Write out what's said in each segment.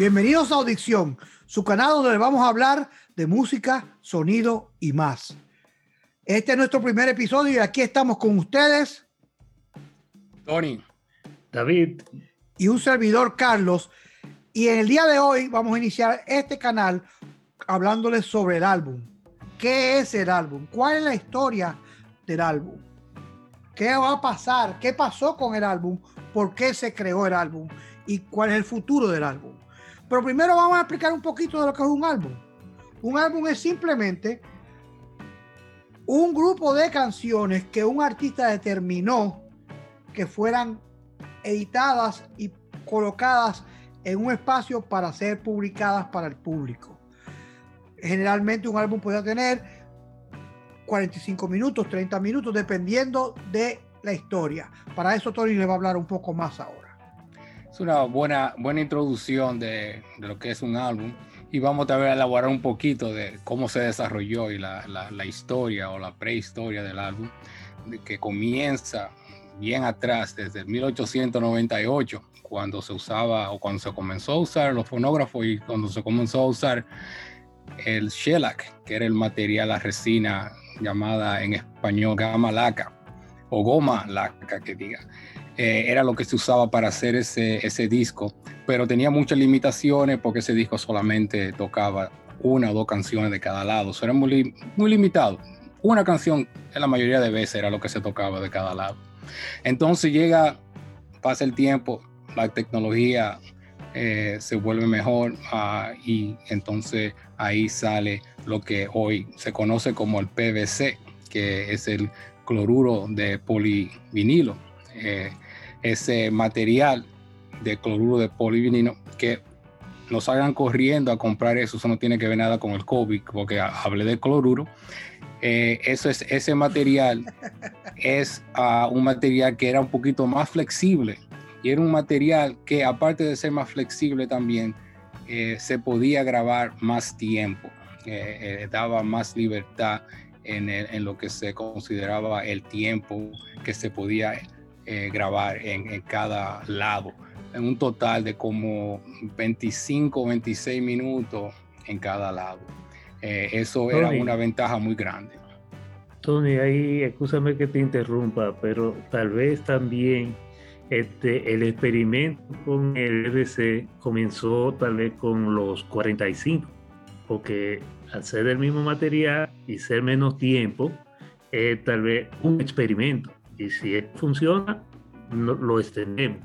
Bienvenidos a Audición, su canal donde vamos a hablar de música, sonido y más. Este es nuestro primer episodio y aquí estamos con ustedes. Tony. David. Y un servidor, Carlos. Y en el día de hoy vamos a iniciar este canal hablándoles sobre el álbum. ¿Qué es el álbum? ¿Cuál es la historia del álbum? ¿Qué va a pasar? ¿Qué pasó con el álbum? ¿Por qué se creó el álbum? ¿Y cuál es el futuro del álbum? Pero primero vamos a explicar un poquito de lo que es un álbum. Un álbum es simplemente un grupo de canciones que un artista determinó que fueran editadas y colocadas en un espacio para ser publicadas para el público. Generalmente un álbum puede tener 45 minutos, 30 minutos, dependiendo de la historia. Para eso Tony le va a hablar un poco más ahora es una buena, buena introducción de, de, lo que es un álbum y vamos a, ver, a elaborar un poquito de cómo se desarrolló y la, la, la historia o la prehistoria del álbum, de que comienza bien atrás, desde 1898, cuando se usaba o cuando se comenzó a usar los fonógrafos y cuando se comenzó a usar el shellac, que era el material, la resina llamada en español gama laca o goma laca que diga. Eh, era lo que se usaba para hacer ese, ese disco, pero tenía muchas limitaciones porque ese disco solamente tocaba una o dos canciones de cada lado, era muy, muy limitado. Una canción en la mayoría de veces era lo que se tocaba de cada lado. Entonces llega, pasa el tiempo, la tecnología eh, se vuelve mejor uh, y entonces ahí sale lo que hoy se conoce como el PVC, que es el cloruro de polivinilo. Eh, ese material de cloruro de polivinilo que no salgan corriendo a comprar eso, eso no tiene que ver nada con el COVID, porque hablé de cloruro. Eh, eso es, ese material es uh, un material que era un poquito más flexible y era un material que aparte de ser más flexible también eh, se podía grabar más tiempo, eh, daba más libertad en, el, en, lo que se consideraba el tiempo que se podía eh, grabar en, en, cada lado, en un total de como 25, 26 minutos en cada lado. Eh, eso Tony, era una ventaja muy grande. Tony, ahí, escúchame que te interrumpa, pero tal vez también este, el experimento con el EBC comenzó tal vez con los 45, porque al ser del mismo material y ser menos tiempo, es tal vez un experimento y si funciona, no, lo extendemos.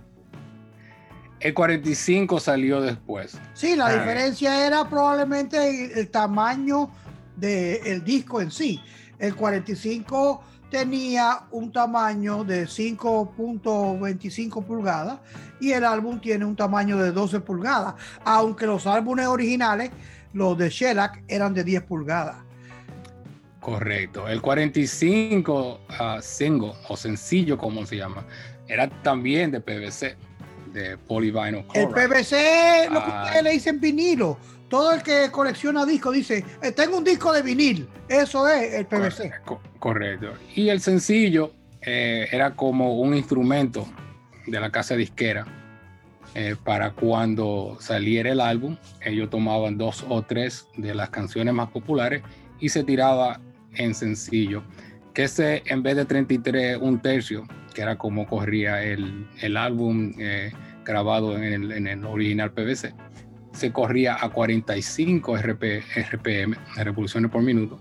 El 45 salió después. Sí, la ah. diferencia era probablemente el, el tamaño del de disco en sí. El 45 tenía un tamaño de 5.25 pulgadas y el álbum tiene un tamaño de 12 pulgadas, aunque los álbumes originales, los de Shellac, eran de 10 pulgadas. Correcto. El 45 uh, single o sencillo, como se llama, era también de PVC, de polyvinyl El PVC, lo que uh, ustedes le dicen vinilo. Todo el que colecciona discos dice, eh, tengo un disco de vinil. Eso es el PVC. Correcto. correcto. Y el sencillo eh, era como un instrumento de la casa disquera. Eh, para cuando saliera el álbum, ellos tomaban dos o tres de las canciones más populares y se tiraba en sencillo, que ese en vez de 33, un tercio, que era como corría el, el álbum eh, grabado en el, en el, original PVC, se corría a 45 RP, RPM, revoluciones por minuto,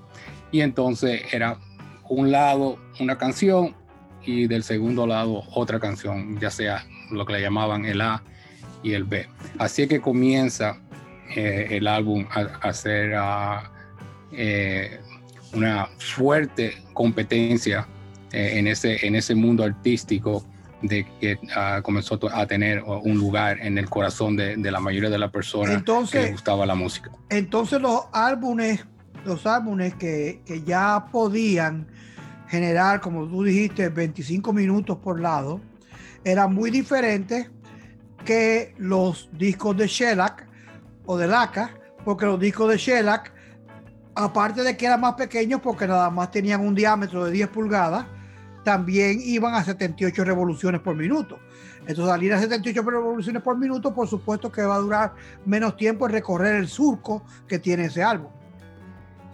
y entonces era un lado una canción y del segundo lado otra canción, ya sea lo que le llamaban el A y el B. Así que comienza eh, el álbum a, a ser a, eh, una fuerte competencia eh, en, ese, en ese mundo artístico de que uh, comenzó a tener un lugar en el corazón de, de la mayoría de las personas que les gustaba la música. Entonces los álbumes, los álbumes que, que ya podían generar, como tú dijiste, 25 minutos por lado, eran muy diferentes que los discos de Shellac o de Laca, porque los discos de Shellac aparte de que eran más pequeños porque nada más tenían un diámetro de 10 pulgadas, también iban a 78 revoluciones por minuto. Entonces, al ir a 78 revoluciones por minuto, por supuesto que va a durar menos tiempo en recorrer el surco que tiene ese álbum.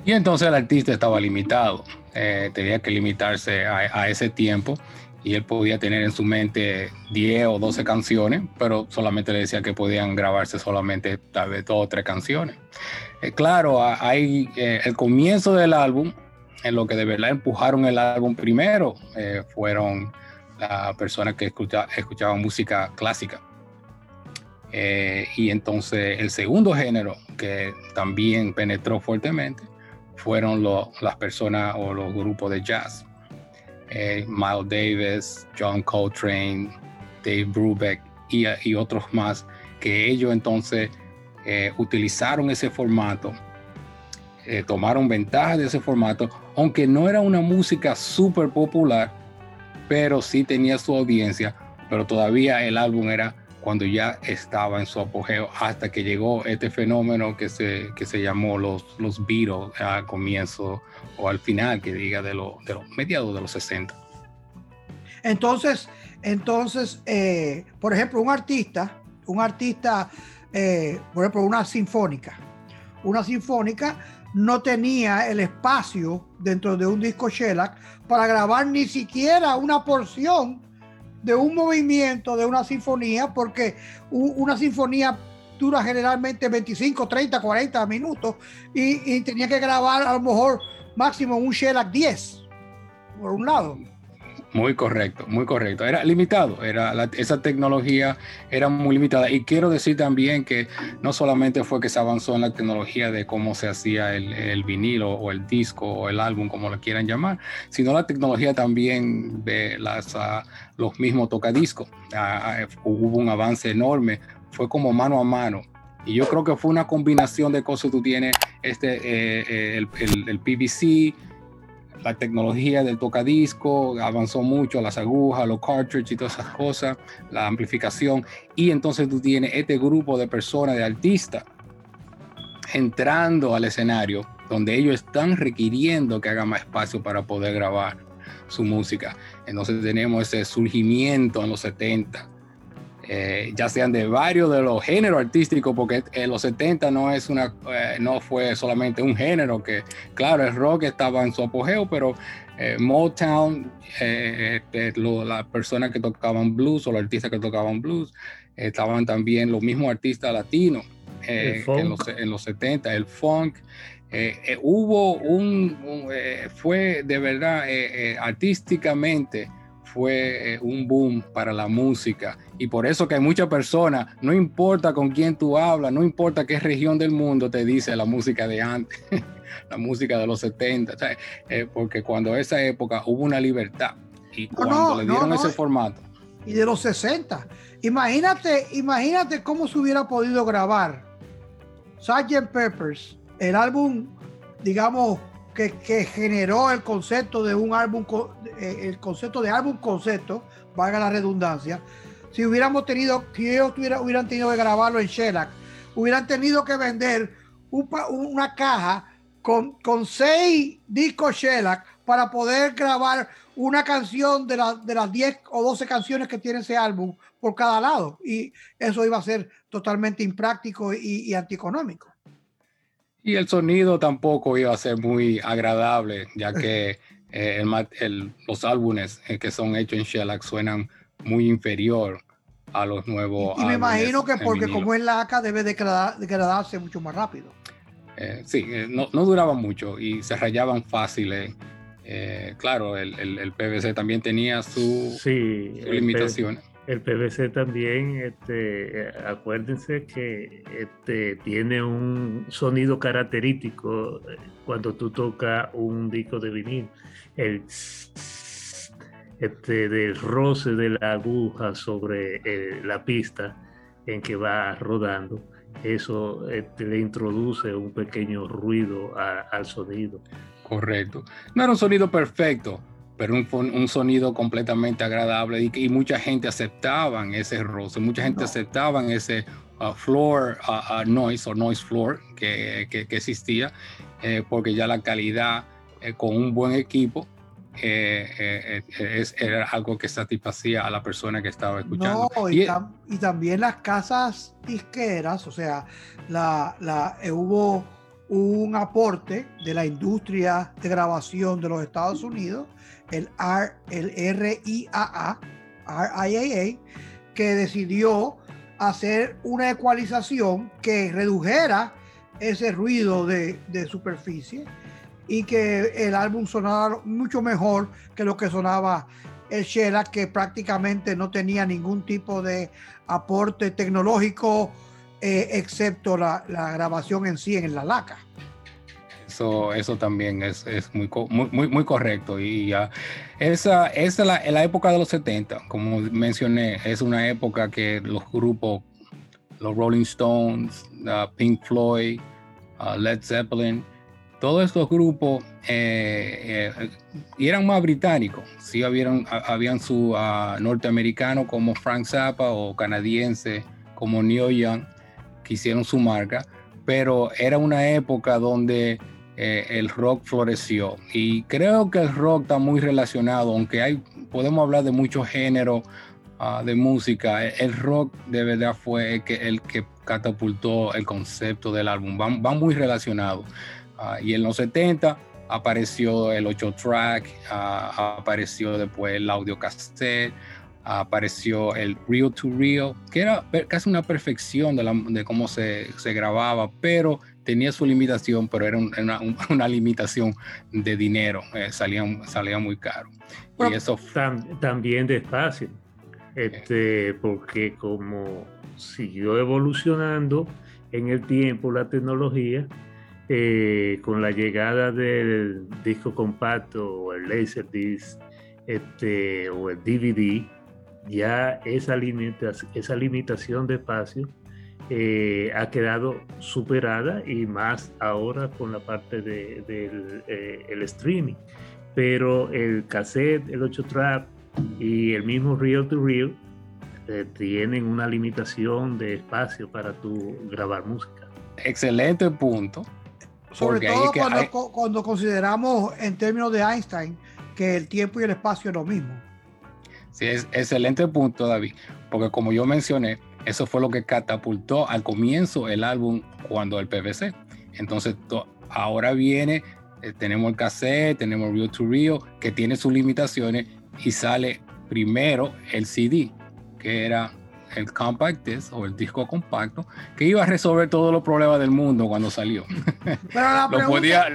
Y entonces el artista estaba limitado, eh, tenía que limitarse a, ese tiempo y él podía tener en su mente 10 o 12 canciones, pero solamente le decía que podían grabarse solamente tal vez dos o tres canciones. Eh, claro, hay eh, el comienzo del álbum, en lo que de verdad empujaron el álbum primero, fueron las personas que escuchaban música clásica. y entonces el segundo género que también penetró fuertemente fueron las personas o los grupos de jazz. Eh, Miles Davis, John Coltrane, Dave Brubeck y, otros más, que ellos entonces eh, utilizaron ese formato, eh, tomaron ventaja de ese formato, aunque no era una música súper popular, pero sí tenía su audiencia, pero todavía el álbum era cuando ya estaba en su apogeo, hasta que llegó este fenómeno que se, que se llamó los, los Beatles al comienzo o al final, que diga de, los mediados de los 60. Entonces, entonces eh, por ejemplo, un artista, un artista, eh, por ejemplo, una sinfónica, una sinfónica no tenía el espacio dentro de un disco shellac para grabar ni siquiera una porción de un movimiento, de una sinfonía, porque una sinfonía dura generalmente 25, 30, 40 minutos y, tenía que grabar a lo mejor máximo un Shellac 10, por un lado. Muy correcto, muy correcto. Era limitado, era esa tecnología era muy limitada. Y quiero decir también que no solamente fue que se avanzó en la tecnología de cómo se hacía el, vinilo o el disco o el álbum, como lo quieran llamar, sino la tecnología también de las, ah, los mismos tocadiscos. Ah, hubo un avance enorme, fue como mano a mano. Y yo creo que fue una combinación de cosas. Tú tienes este, eh, eh, el, el, el PVC, la tecnología del tocadisco avanzó mucho, las agujas, los cartridges y todas esas cosas, la amplificación. Y entonces tú tienes este grupo de personas, de artistas, entrando al escenario donde ellos están requiriendo que haga más espacio para poder grabar su música. Entonces tenemos ese surgimiento en los 70 eh, ya sean de varios de los géneros artísticos, porque en los 70 no, es una, eh, no fue solamente un género, que claro, el rock estaba en su apogeo, pero eh, Motown, este, las personas que tocaban blues o los artistas que tocaban blues, estaban también los mismos artistas latinos en los, en, los, 70, el funk. hubo un, fue de verdad artísticamente fue un boom para la música y por eso que hay muchas personas, no importa con quién tú hablas, no importa qué región del mundo te dice la música de antes, la música de los 70, eh, porque cuando esa época hubo una libertad y cuando le dieron ese formato. Y de los 60. Imagínate, imagínate cómo se hubiera podido grabar Sgt. Peppers, el álbum, digamos, que, generó el concepto de un álbum, eh, el concepto de álbum concepto, valga la redundancia, si hubiéramos tenido, si ellos hubieran tenido que grabarlo en Shellac, hubieran tenido que vender una caja con, con seis discos Shellac para poder grabar una canción de, de las 10 o 12 canciones que tiene ese álbum por cada lado. Y eso iba a ser totalmente impráctico y, anticonómico. Y el sonido tampoco iba a ser muy agradable, ya que eh, los álbumes eh, que son hechos en Shellac suenan muy inferior a los nuevos. Y, me imagino que porque como es laca debe degradarse mucho más rápido. Eh, sí, no, no, duraban mucho y se rayaban fáciles. Eh, claro, el, el, PVC también tenía su, sí, limitaciones. El PVC también, este, acuérdense que este, tiene un sonido característico cuando tú tocas un disco de vinil. El este, del roce de la aguja sobre eh, la pista en que va rodando, eso este, le introduce un pequeño ruido al sonido. Correcto. No era un sonido perfecto, pero un, un sonido completamente agradable y, y, mucha gente aceptaban ese roce, mucha gente aceptaban ese uh, floor uh, uh, noise o noise floor que, que, existía, eh, porque ya la calidad eh, con un buen equipo eh, es, era algo que satisfacía a la persona que estaba escuchando. y, y, también las casas disqueras, o sea, la, la, hubo un aporte de la industria de grabación de los Estados Unidos, el, R, el RIAA, RIAA, que decidió hacer una ecualización que redujera ese ruido de, de superficie y que el álbum sonara mucho mejor que lo que sonaba el Sheila, que prácticamente no tenía ningún tipo de aporte tecnológico eh, excepto la, grabación en sí en la laca. Eso, eso también es, muy, muy, muy, correcto. Y ya, esa, es la, la, época de los 70, como mencioné, es una época que los grupos, los Rolling Stones, Pink Floyd, Led Zeppelin, todos estos grupos eh, eh, eran más británicos. Sí, habían, habían su uh, norteamericano como Frank Zappa o canadiense como Neil Young hicieron su marca, pero era una época donde eh, el rock floreció. Y creo que el rock está muy relacionado, aunque hay, podemos hablar de muchos géneros ah, de música, el rock de verdad fue el que, catapultó el concepto del álbum, van, muy relacionados. Ah, y en los 70 apareció el 8 track, ah, apareció después el audio cassette, apareció el Real to Real, que era casi una perfección de, cómo se, grababa, pero tenía su limitación, pero era una, limitación de dinero, eh, salía, salía muy caro. y eso también de espacio, este, porque como siguió evolucionando en el tiempo la tecnología, eh, con la llegada del disco compacto o el Laserdisc este, o el DVD, ya esa, esa limitación de espacio eh, ha quedado superada y más ahora con la parte del de, eh, el streaming. Pero el cassette, el 8 trap y el mismo reel to reel eh, tienen una limitación de espacio para tu grabar música. Excelente punto. Sobre todo cuando, cuando consideramos en términos de Einstein que el tiempo y el espacio es lo mismo. Sí, es excelente punto, David, porque como yo mencioné, eso fue lo que catapultó al comienzo el álbum cuando el PVC. Entonces, ahora viene, eh, tenemos el cassette, tenemos Real to Real, que tiene sus limitaciones, y sale primero el CD, que era el compact disc o el disco compacto, que iba a resolver todos los problemas del mundo cuando salió. Pero la pregunta,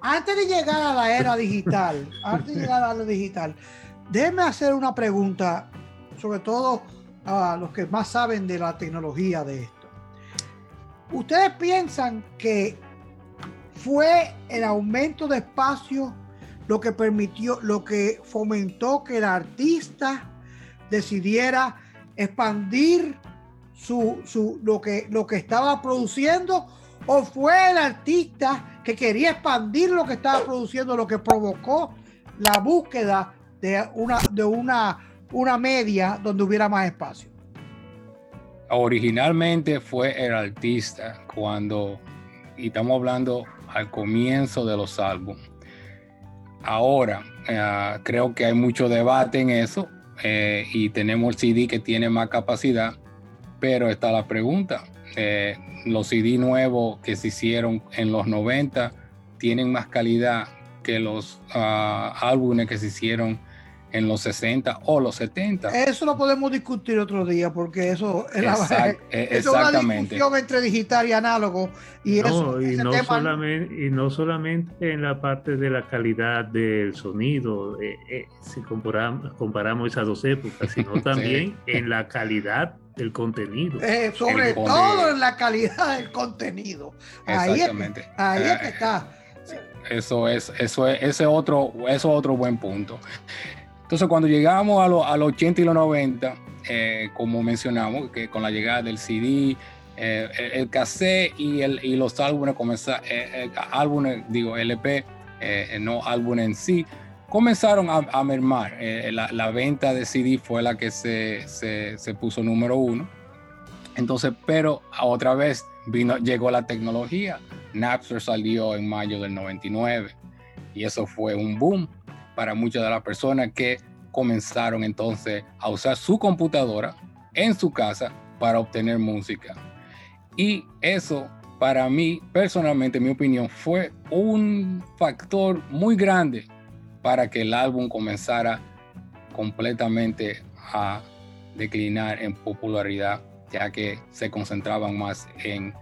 antes de llegar a la era digital, antes de llegar a la digital, Déjenme hacer una pregunta, sobre todo a los que más saben de la tecnología de esto. ¿Ustedes piensan que fue el aumento de espacio lo que permitió, lo que fomentó que el artista decidiera expandir su, su, lo, que, lo que estaba produciendo? ¿O fue el artista que quería expandir lo que estaba produciendo lo que provocó la búsqueda de una, de una, una media donde hubiera más espacio. Originalmente fue el artista cuando, y estamos hablando al comienzo de los álbumes. Ahora, eh, creo que hay mucho debate en eso eh, y tenemos el CD que tiene más capacidad, pero está la pregunta. Eh, los CD nuevos que se hicieron en los 90 tienen más calidad que los ah, álbumes que se hicieron en los 60 o los 70. Eso lo podemos discutir otro día porque eso es, e, una discusión entre digital y análogo. Y, eso, y, no solamente, y no solamente en la parte de la calidad del sonido, eh, eh, si comparamos, comparamos esas dos épocas, sino también en la calidad del contenido. Eh, sobre todo en la calidad del contenido. Exactamente. Ahí, es que está. Eso es, eso es, ese otro, eso es otro buen punto. Entonces, cuando llegamos a, los 80 y los 90, eh, como mencionamos, que con la llegada del CD, eh, el, cassette y, el, y los álbumes, comenzaron, eh, álbumes, digo, LP, no álbumes en sí, comenzaron a, mermar. La, venta de CD fue la que se, se, puso número uno. Entonces, pero otra vez vino, llegó la tecnología. Napster salió en mayo del 99 y eso fue un boom para muchas de las personas que comenzaron entonces a usar su computadora en su casa para obtener música. Y eso para mí, personalmente, mi opinión, fue un factor muy grande para que el álbum comenzara completamente a declinar en popularidad, ya que se concentraban más en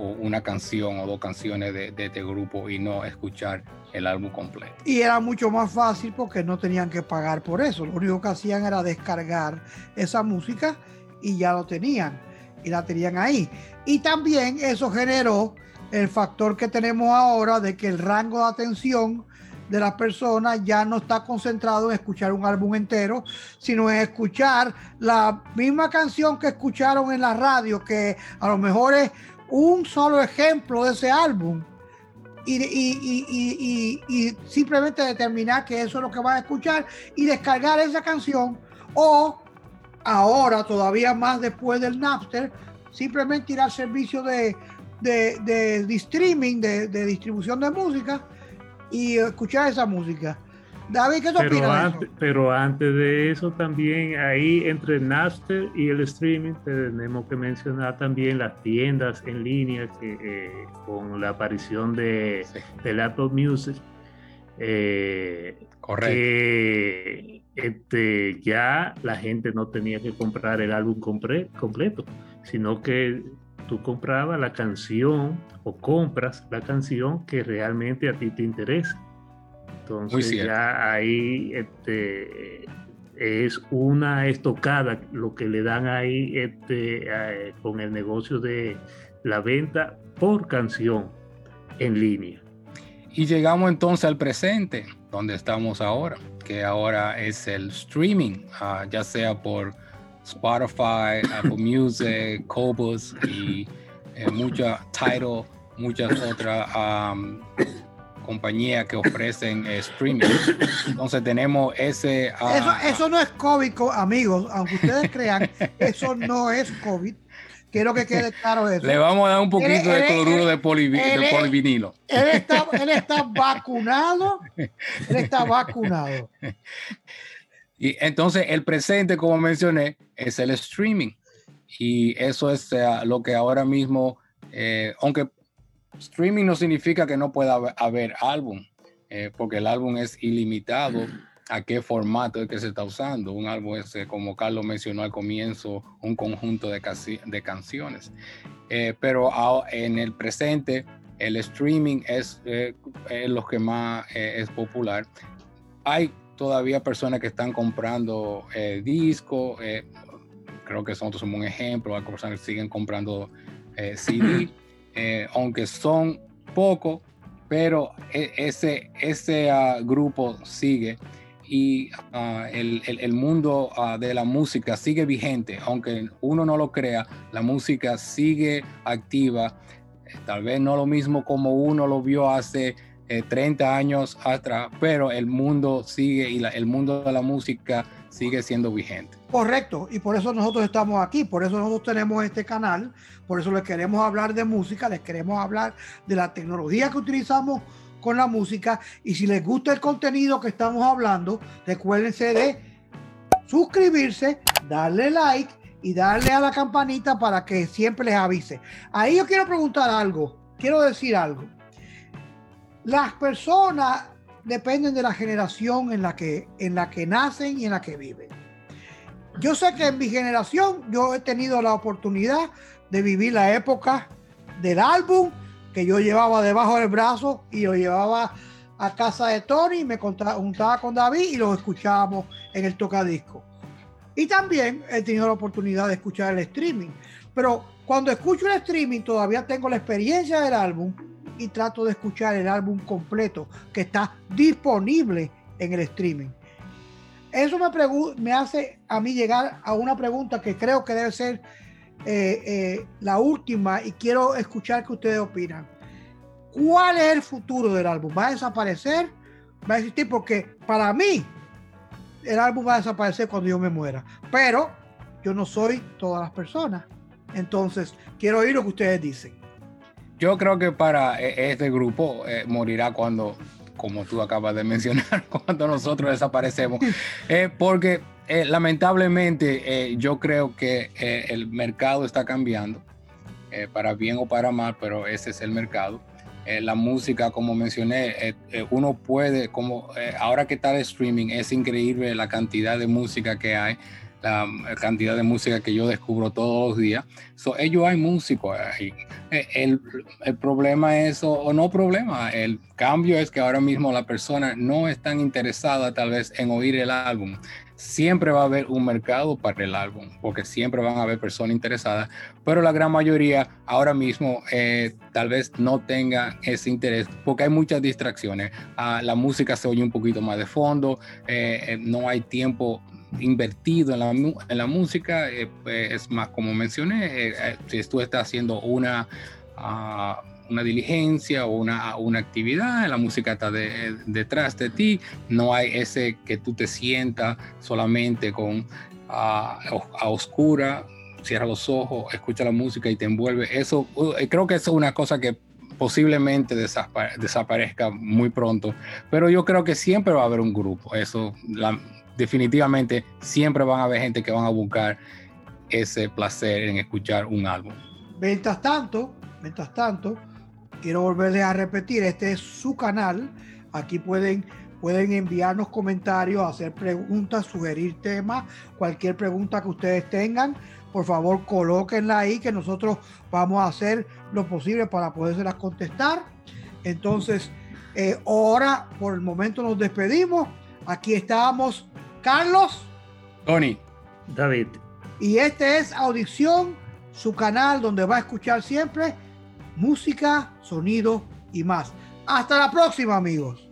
una canción o dos canciones de, de este grupo y no escuchar el álbum completo. Y era mucho más fácil porque no tenían que pagar por eso. Lo único que hacían era descargar esa música y ya lo tenían y la tenían ahí. Y también eso generó el factor que tenemos ahora de que el rango de atención de las personas ya no está concentrado en escuchar un álbum entero, sino en escuchar la misma canción que escucharon en la radio, que a lo mejor es un solo ejemplo de ese álbum. Y, y, y, simplemente determinar que eso es lo que van a escuchar y descargar esa canción o ahora todavía más después del Napster simplemente ir al servicio de, de, streaming, de, distribución de música y escuchar esa música. David, ¿qué pero antes, Pero antes de eso también, ahí entre Napster y el streaming tenemos que mencionar también las tiendas en línea que eh, con la aparición de, de Apple Music. Eh, Correcto. Que este, ya la gente no tenía que comprar el álbum completo sino que tú comprabas la canción o compras la canción que realmente a ti te interesa. Entonces ya ahí este, es una estocada lo que le dan ahí este, eh, con el negocio de la venta por canción en línea. Y llegamos entonces al presente, donde estamos ahora, que ahora es el streaming, ah, ya sea por Spotify, Apple Music, Cobus y eh, muchas Tidal, muchas otras compañías que ofrecen eh, streaming. Entonces tenemos ese... Eso, eso no es COVID, amigos, aunque ustedes crean, eso no es COVID. Quiero que quede claro eso. Le vamos a dar un poquito de cloruro de, polivinilo. Él está, él está vacunado. Él está vacunado. Y entonces el presente, como mencioné, es el streaming. Y eso es eh, lo que ahora mismo, eh, aunque streaming no significa que no pueda haber, álbum, eh, porque el álbum es ilimitado a qué formato es que se está usando. Un álbum es, como Carlos mencionó al comienzo, un conjunto de, de canciones. pero en el presente, el streaming es, lo que más es popular. Hay todavía personas que están comprando eh, discos, eh, creo que nosotros somos un ejemplo, hay personas que siguen comprando eh, CD, eh, aunque son pocos, pero e, ese, ese ah, grupo sigue y ah, el, el, mundo ah, de la música sigue vigente, aunque uno no lo crea, la música sigue activa, tal vez no lo mismo como uno lo vio hace 30 eh, años atrás, pero el mundo sigue y el mundo de la música sigue siendo vigente. Correcto, y por eso nosotros estamos aquí, por eso nosotros tenemos este canal, por eso les queremos hablar de música, les queremos hablar de la tecnología que utilizamos con la música y si les gusta el contenido que estamos hablando, recuérdense de suscribirse, darle like y darle a la campanita para que siempre les avise. Ahí yo quiero preguntar algo, quiero decir algo. Las personas dependen de la generación en la que, en la que nacen y en la que viven. Yo sé que en mi generación yo he tenido la oportunidad de vivir la época del álbum que yo llevaba debajo del brazo y lo llevaba a casa de Tony, me juntaba con David y lo escuchábamos en el tocadisco. Y también he tenido la oportunidad de escuchar el streaming. Pero cuando escucho el streaming todavía tengo la experiencia del álbum y trato de escuchar el álbum completo que está disponible en el streaming. Eso me, me hace a mí llegar a una pregunta que creo que debe ser eh, eh, la última y quiero escuchar qué ustedes opinan. ¿Cuál es el futuro del álbum? ¿Va a desaparecer? ¿Va a existir? Porque para mí el álbum va a desaparecer cuando yo me muera. Pero yo no soy todas las personas. Entonces, quiero oír lo que ustedes dicen. Yo creo que para e, este grupo eh, morirá cuando, como tú acabas de mencionar, cuando nosotros desaparecemos, eh, porque eh, lamentablemente eh, yo creo que el mercado está cambiando, para bien o para mal, pero ese es el mercado. la música, como mencioné, uno puede, como ahora que está de streaming, es increíble la cantidad de música que hay la cantidad de música que yo descubro todos los días. So, ellos hay músicos ahí. Eh, el, problema es, o, no problema, el cambio es que ahora mismo la persona no es tan interesada tal vez en oír el álbum. Siempre va a haber un mercado para el álbum, porque siempre van a haber personas interesadas, pero la gran mayoría ahora mismo eh, tal vez no tenga ese interés, porque hay muchas distracciones. Ah, la música se oye un poquito más de fondo, eh, no hay tiempo invertido en la, en la música, eh, pues, es más como mencioné, eh, eh, si tú estás haciendo una, ah, una diligencia o una, una, actividad, la música está detrás de ti, no hay ese que tú te sientas solamente con ah, a oscura, cierra los ojos, escucha la música y te envuelve. Eso uh, creo que eso es una cosa que posiblemente desaparezca muy pronto, pero yo creo que siempre va a haber un grupo. Eso, la, definitivamente siempre van a haber gente que van a buscar ese placer en escuchar un álbum. Mientras tanto, mientras tanto, quiero volverles a repetir, este es su canal. Aquí pueden, pueden enviarnos comentarios, hacer preguntas, sugerir temas, cualquier pregunta que ustedes tengan. Por favor, colóquenla ahí que nosotros vamos a hacer lo posible para podérselas contestar. Entonces, eh, ahora por el momento nos despedimos. Aquí estamos Carlos. Tony. David. Y este es Audición, su canal donde va a escuchar siempre música, sonido y más. Hasta la próxima, amigos.